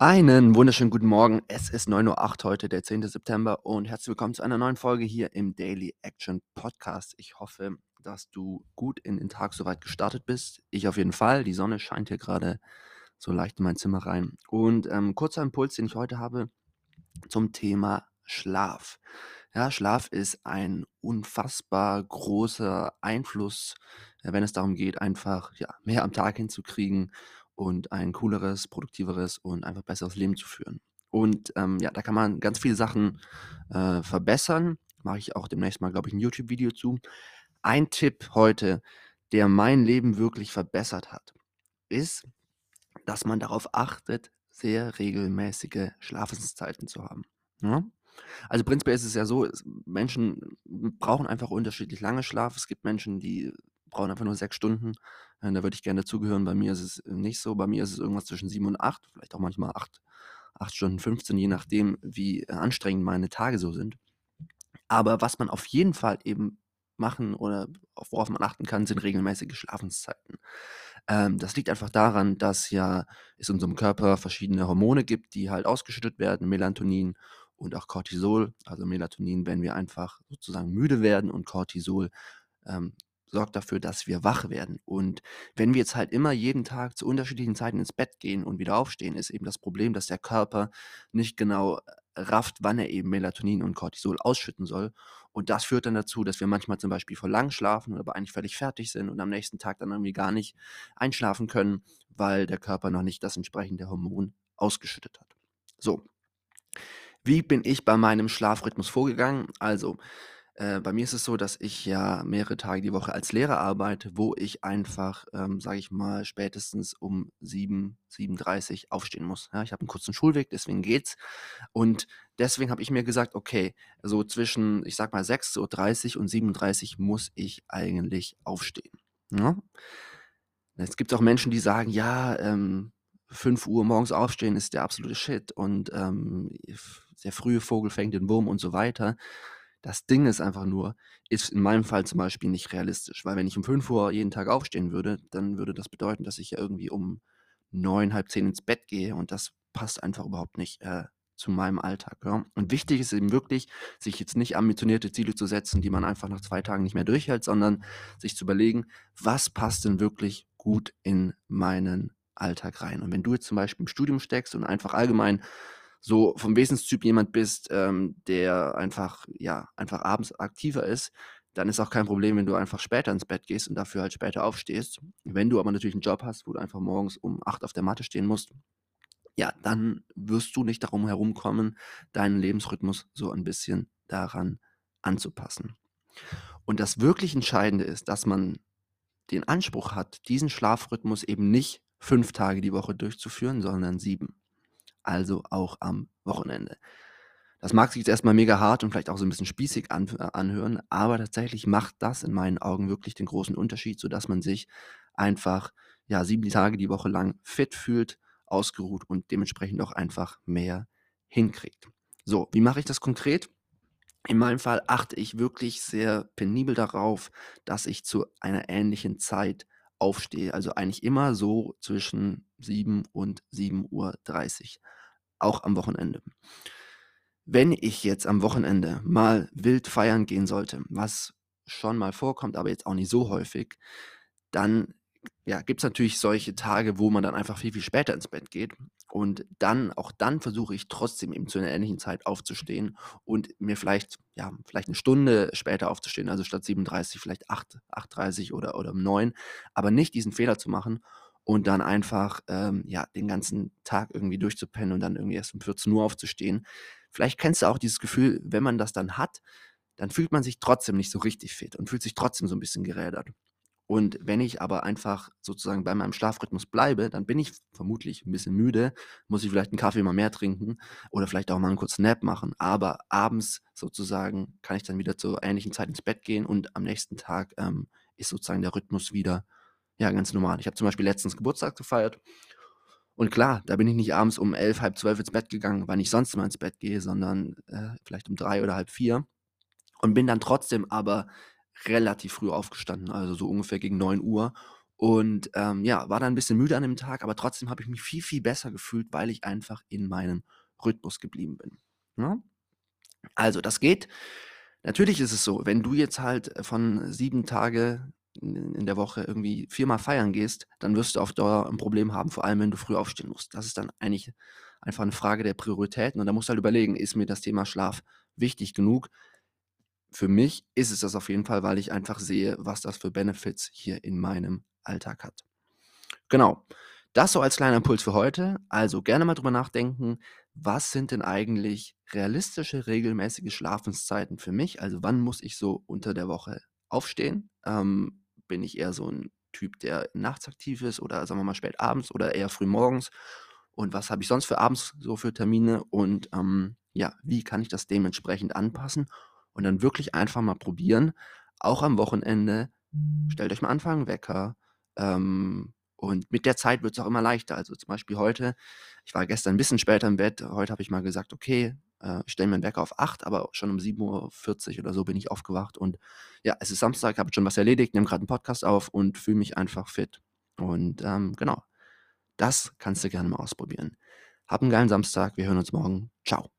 Einen wunderschönen guten Morgen. Es ist 9:08 Uhr heute, der 10. September und herzlich willkommen zu einer neuen Folge hier im Daily Action Podcast. Ich hoffe, dass du gut in den Tag soweit gestartet bist. Ich auf jeden Fall. Die Sonne scheint hier gerade so leicht in mein Zimmer rein. Und ähm, kurzer Impuls, den ich heute habe zum Thema Schlaf. Ja, Schlaf ist ein unfassbar großer Einfluss, äh, wenn es darum geht, einfach ja, mehr am Tag hinzukriegen und ein cooleres, produktiveres und einfach besseres Leben zu führen. Und ähm, ja, da kann man ganz viele Sachen äh, verbessern. Mache ich auch demnächst mal, glaube ich, ein YouTube-Video zu. Ein Tipp heute, der mein Leben wirklich verbessert hat, ist, dass man darauf achtet, sehr regelmäßige Schlafenszeiten zu haben. Ja? Also prinzipiell ist es ja so, Menschen brauchen einfach unterschiedlich lange Schlaf. Es gibt Menschen, die brauchen einfach nur sechs Stunden. Äh, da würde ich gerne dazugehören. Bei mir ist es nicht so. Bei mir ist es irgendwas zwischen sieben und acht, vielleicht auch manchmal acht, acht Stunden 15, je nachdem, wie äh, anstrengend meine Tage so sind. Aber was man auf jeden Fall eben machen oder worauf man achten kann, sind regelmäßige Schlafenszeiten. Ähm, das liegt einfach daran, dass ja es in unserem Körper verschiedene Hormone gibt, die halt ausgeschüttet werden, Melatonin und auch Cortisol. Also Melatonin, wenn wir einfach sozusagen müde werden und Cortisol ähm, sorgt dafür, dass wir wach werden. Und wenn wir jetzt halt immer jeden Tag zu unterschiedlichen Zeiten ins Bett gehen und wieder aufstehen, ist eben das Problem, dass der Körper nicht genau äh, rafft, wann er eben Melatonin und Cortisol ausschütten soll. Und das führt dann dazu, dass wir manchmal zum Beispiel vor lang schlafen oder aber eigentlich völlig fertig sind und am nächsten Tag dann irgendwie gar nicht einschlafen können, weil der Körper noch nicht das entsprechende Hormon ausgeschüttet hat. So, wie bin ich bei meinem Schlafrhythmus vorgegangen? Also, äh, bei mir ist es so, dass ich ja mehrere Tage die Woche als Lehrer arbeite, wo ich einfach, ähm, sage ich mal, spätestens um 7, 7:30 aufstehen muss. Ja, ich habe einen kurzen Schulweg, deswegen geht's. Und deswegen habe ich mir gesagt, okay, so zwischen, ich sag mal, 6:30 und 7:30 muss ich eigentlich aufstehen. Ja? Jetzt gibt es auch Menschen, die sagen, ja, ähm, 5 Uhr morgens aufstehen ist der absolute Shit und ähm, der frühe Vogel fängt den Wurm und so weiter. Das Ding ist einfach nur, ist in meinem Fall zum Beispiel nicht realistisch, weil wenn ich um 5 Uhr jeden Tag aufstehen würde, dann würde das bedeuten, dass ich ja irgendwie um neun, halb zehn ins Bett gehe und das passt einfach überhaupt nicht äh, zu meinem Alltag. Ja? Und wichtig ist eben wirklich, sich jetzt nicht ambitionierte Ziele zu setzen, die man einfach nach zwei Tagen nicht mehr durchhält, sondern sich zu überlegen, was passt denn wirklich gut in meinen Alltag rein. Und wenn du jetzt zum Beispiel im Studium steckst und einfach allgemein so vom Wesenstyp jemand bist, ähm, der einfach, ja, einfach abends aktiver ist, dann ist auch kein Problem, wenn du einfach später ins Bett gehst und dafür halt später aufstehst. Wenn du aber natürlich einen Job hast, wo du einfach morgens um 8 auf der Matte stehen musst, ja, dann wirst du nicht darum herumkommen, deinen Lebensrhythmus so ein bisschen daran anzupassen. Und das wirklich Entscheidende ist, dass man den Anspruch hat, diesen Schlafrhythmus eben nicht fünf Tage die Woche durchzuführen, sondern sieben also auch am Wochenende. Das mag sich jetzt erstmal mega hart und vielleicht auch so ein bisschen spießig an, äh, anhören, aber tatsächlich macht das in meinen Augen wirklich den großen Unterschied, sodass man sich einfach ja, sieben Tage die Woche lang fit fühlt, ausgeruht und dementsprechend auch einfach mehr hinkriegt. So, wie mache ich das konkret? In meinem Fall achte ich wirklich sehr penibel darauf, dass ich zu einer ähnlichen Zeit aufstehe. Also eigentlich immer so zwischen 7 und 7:30 Uhr, auch am Wochenende. Wenn ich jetzt am Wochenende mal wild feiern gehen sollte, was schon mal vorkommt, aber jetzt auch nicht so häufig, dann ja, gibt es natürlich solche Tage, wo man dann einfach viel, viel später ins Bett geht. Und dann, auch dann versuche ich trotzdem eben zu einer ähnlichen Zeit aufzustehen und mir vielleicht, ja, vielleicht eine Stunde später aufzustehen, also statt 37 vielleicht 8, 8.30 oder, oder um 9, aber nicht diesen Fehler zu machen und dann einfach, ähm, ja, den ganzen Tag irgendwie durchzupennen und dann irgendwie erst um 14 Uhr aufzustehen. Vielleicht kennst du auch dieses Gefühl, wenn man das dann hat, dann fühlt man sich trotzdem nicht so richtig fit und fühlt sich trotzdem so ein bisschen gerädert. Und wenn ich aber einfach sozusagen bei meinem Schlafrhythmus bleibe, dann bin ich vermutlich ein bisschen müde, muss ich vielleicht einen Kaffee mal mehr trinken oder vielleicht auch mal einen kurzen Nap machen. Aber abends sozusagen kann ich dann wieder zur ähnlichen Zeit ins Bett gehen und am nächsten Tag ähm, ist sozusagen der Rhythmus wieder ja, ganz normal. Ich habe zum Beispiel letztens Geburtstag gefeiert und klar, da bin ich nicht abends um elf, halb zwölf ins Bett gegangen, wann ich sonst immer ins Bett gehe, sondern äh, vielleicht um drei oder halb vier und bin dann trotzdem aber relativ früh aufgestanden, also so ungefähr gegen 9 Uhr Und ähm, ja, war dann ein bisschen müde an dem Tag, aber trotzdem habe ich mich viel, viel besser gefühlt, weil ich einfach in meinem Rhythmus geblieben bin. Ja? Ne? Also, das geht. Natürlich ist es so, wenn du jetzt halt von sieben Tage in der Woche irgendwie viermal feiern gehst, dann wirst du auf Dauer ein Problem haben, vor allem wenn du früh aufstehen musst. Das ist dann eigentlich einfach eine Frage der Prioritäten und da musst du halt überlegen, ist mir das Thema Schlaf wichtig genug? Für mich ist es das auf jeden Fall, weil ich einfach sehe, was das für Benefits hier in meinem Alltag hat. Genau. Das so als kleiner Impuls für heute. Also gerne mal drüber nachdenken, was sind denn eigentlich realistische, regelmäßige Schlafenszeiten für mich? Also wann muss ich so unter der Woche aufstehen? Ähm, bin ich eher so ein Typ, der nachts aktiv ist oder sagen wir mal spät abends oder eher früh morgens? Und was habe ich sonst für abends so für Termine? Und ähm, ja, wie kann ich das dementsprechend anpassen? Und dann wirklich einfach mal probieren, auch am Wochenende, stellt euch mal Anfang Wecker, ähm, und mit der Zeit wird es auch immer leichter. Also zum Beispiel heute, ich war gestern ein bisschen später im Bett, heute habe ich mal gesagt, okay, äh, ich stelle meinen Wecker auf 8, aber schon um 7.40 Uhr oder so bin ich aufgewacht. Und ja, es ist Samstag, habe schon was erledigt, nehme gerade einen Podcast auf und fühle mich einfach fit. Und ähm, genau, das kannst du gerne mal ausprobieren. Hab einen geilen Samstag, wir hören uns morgen. Ciao.